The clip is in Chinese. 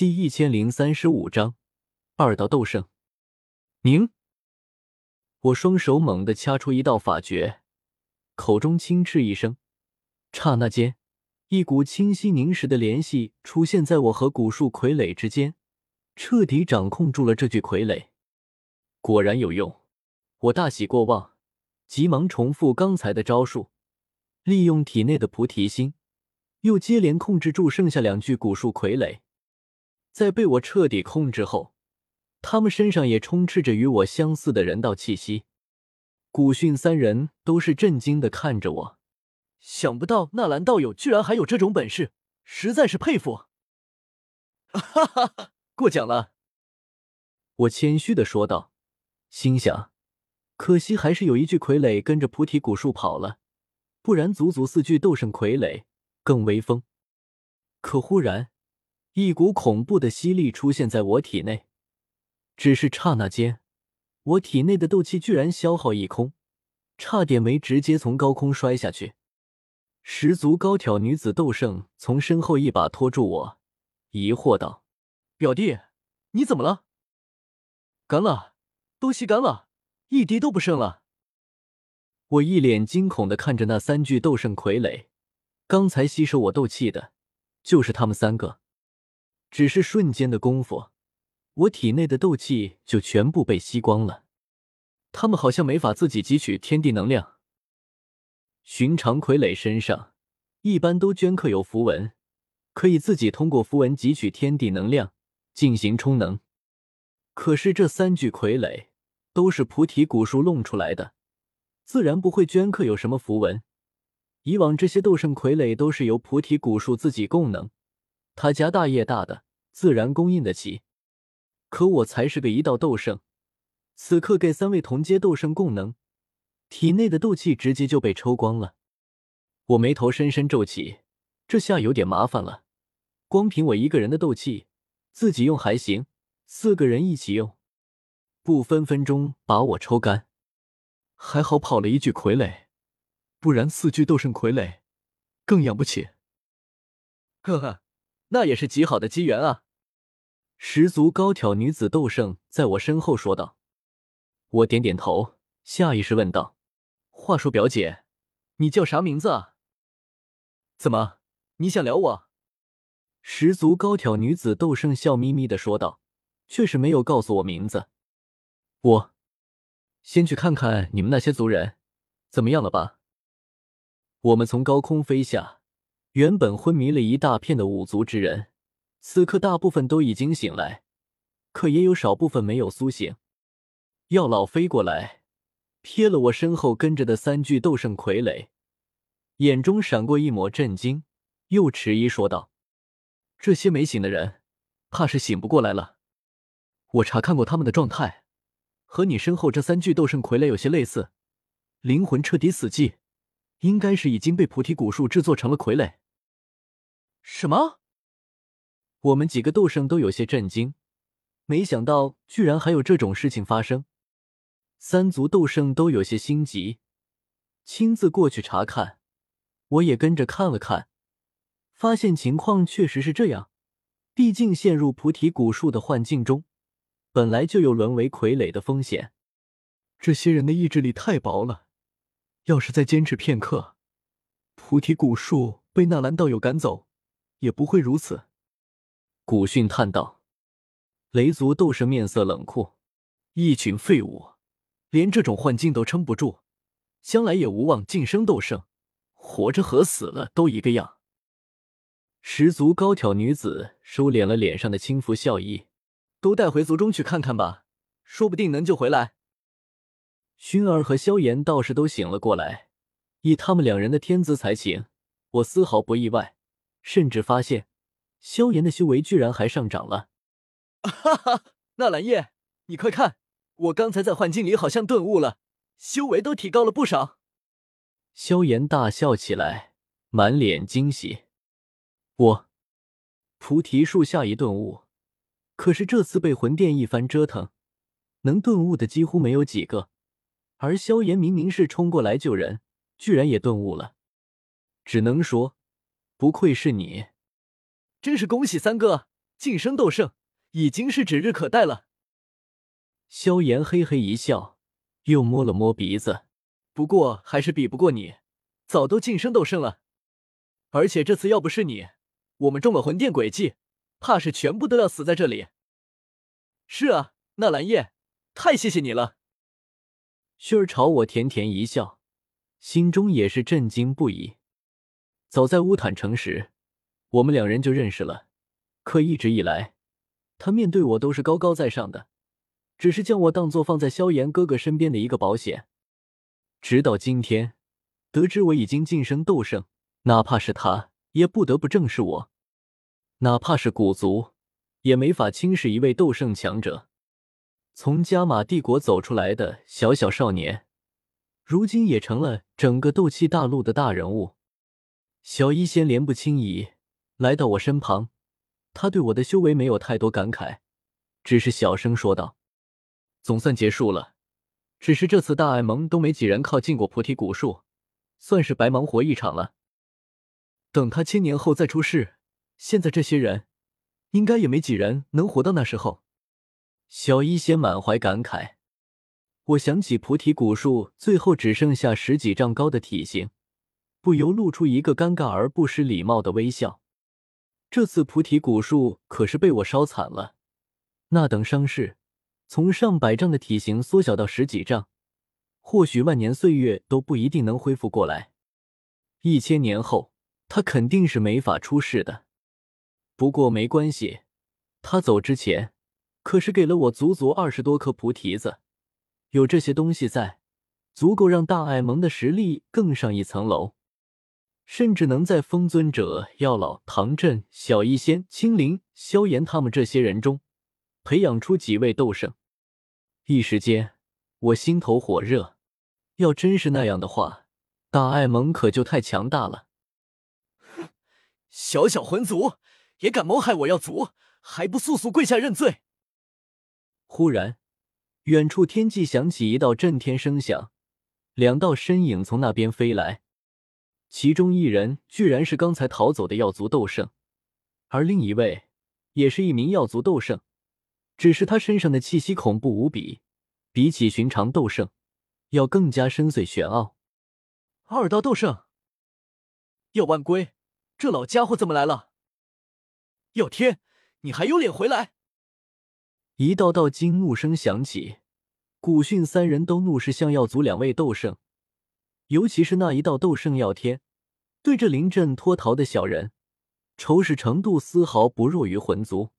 第一千零三十五章二道斗圣。凝！我双手猛地掐出一道法诀，口中轻斥一声，刹那间，一股清晰凝实的联系出现在我和古树傀儡之间，彻底掌控住了这具傀儡。果然有用，我大喜过望，急忙重复刚才的招数，利用体内的菩提心，又接连控制住剩下两具古树傀儡。在被我彻底控制后。他们身上也充斥着与我相似的人道气息。古训三人都是震惊的看着我，想不到纳兰道友居然还有这种本事，实在是佩服。哈哈哈，过奖了。我谦虚的说道，心想，可惜还是有一具傀儡跟着菩提古树跑了，不然足足四具斗圣傀儡更威风。可忽然，一股恐怖的吸力出现在我体内。只是刹那间，我体内的斗气居然消耗一空，差点没直接从高空摔下去。十足高挑女子斗圣从身后一把拖住我，疑惑道：“表弟，你怎么了？干了，都吸干了，一滴都不剩了。”我一脸惊恐的看着那三具斗圣傀儡，刚才吸收我斗气的，就是他们三个，只是瞬间的功夫。我体内的斗气就全部被吸光了，他们好像没法自己汲取天地能量。寻常傀儡身上一般都镌刻有符文，可以自己通过符文汲取天地能量进行充能。可是这三具傀儡都是菩提古树弄出来的，自然不会镌刻有什么符文。以往这些斗圣傀儡都是由菩提古树自己供能，他家大业大的，自然供应得起。可我才是个一道斗圣，此刻给三位同阶斗圣供能，体内的斗气直接就被抽光了。我眉头深深皱起，这下有点麻烦了。光凭我一个人的斗气，自己用还行，四个人一起用，不分分钟把我抽干。还好跑了一具傀儡，不然四具斗圣傀儡更养不起。呵呵，那也是极好的机缘啊。十足高挑女子斗圣在我身后说道：“我点点头，下意识问道：‘话说表姐，你叫啥名字啊？’怎么，你想撩我？”十足高挑女子斗圣笑眯眯的说道：“却是没有告诉我名字。我先去看看你们那些族人怎么样了吧。”我们从高空飞下，原本昏迷了一大片的五族之人。此刻大部分都已经醒来，可也有少部分没有苏醒。药老飞过来，瞥了我身后跟着的三具斗圣傀儡，眼中闪过一抹震惊，又迟疑说道：“这些没醒的人，怕是醒不过来了。我查看过他们的状态，和你身后这三具斗圣傀儡有些类似，灵魂彻底死寂，应该是已经被菩提古树制作成了傀儡。”什么？我们几个斗圣都有些震惊，没想到居然还有这种事情发生。三族斗圣都有些心急，亲自过去查看。我也跟着看了看，发现情况确实是这样。毕竟陷入菩提古树的幻境中，本来就有沦为傀儡的风险。这些人的意志力太薄了，要是再坚持片刻，菩提古树被纳兰道友赶走，也不会如此。古训叹道：“雷族斗士面色冷酷，一群废物，连这种幻境都撑不住，将来也无望晋升斗圣，活着和死了都一个样。”十足高挑女子收敛了脸上的轻浮笑意，都带回族中去看看吧，说不定能救回来。薰儿和萧炎倒是都醒了过来，以他们两人的天资才行，我丝毫不意外，甚至发现。萧炎的修为居然还上涨了！哈哈，纳兰叶，你快看，我刚才在幻境里好像顿悟了，修为都提高了不少。萧炎大笑起来，满脸惊喜。我菩提树下一顿悟，可是这次被魂殿一番折腾，能顿悟的几乎没有几个。而萧炎明明是冲过来救人，居然也顿悟了，只能说不愧是你。真是恭喜三哥，晋升斗圣已经是指日可待了。萧炎嘿嘿一笑，又摸了摸鼻子，不过还是比不过你，早都晋升斗圣了。而且这次要不是你，我们中了魂殿诡计，怕是全部都要死在这里。是啊，纳兰叶，太谢谢你了。薰儿朝我甜甜一笑，心中也是震惊不已。早在乌坦城时，我们两人就认识了，可一直以来，他面对我都是高高在上的，只是将我当做放在萧炎哥哥身边的一个保险。直到今天，得知我已经晋升斗圣。哪怕是他，也不得不正视我；哪怕是古族，也没法轻视一位斗圣强者。从加玛帝国走出来的小小少年，如今也成了整个斗气大陆的大人物。小医仙莲不轻移来到我身旁，他对我的修为没有太多感慨，只是小声说道：“总算结束了，只是这次大爱盟都没几人靠近过菩提古树，算是白忙活一场了。”等他千年后再出世，现在这些人应该也没几人能活到那时候。小医仙满怀感慨。我想起菩提古树最后只剩下十几丈高的体型，不由露出一个尴尬而不失礼貌的微笑。这次菩提古树可是被我烧惨了，那等伤势从上百丈的体型缩小到十几丈，或许万年岁月都不一定能恢复过来。一千年后。他肯定是没法出世的，不过没关系，他走之前可是给了我足足二十多颗菩提子，有这些东西在，足够让大爱盟的实力更上一层楼，甚至能在风尊者、药老、唐振、小医仙、青灵、萧炎他们这些人中培养出几位斗圣。一时间，我心头火热。要真是那样的话，大爱盟可就太强大了。哼小小魂族也敢谋害我药族，还不速速跪下认罪！忽然，远处天际响起一道震天声响，两道身影从那边飞来，其中一人居然是刚才逃走的药族斗圣，而另一位也是一名药族斗圣，只是他身上的气息恐怖无比，比起寻常斗圣要更加深邃玄奥。二道斗圣，药万归。这老家伙怎么来了？药天，你还有脸回来？一道道惊怒声响起，古训三人都怒视向药族两位斗圣，尤其是那一道斗圣耀天，对着临阵脱逃的小人，仇视程度丝毫不弱于魂族。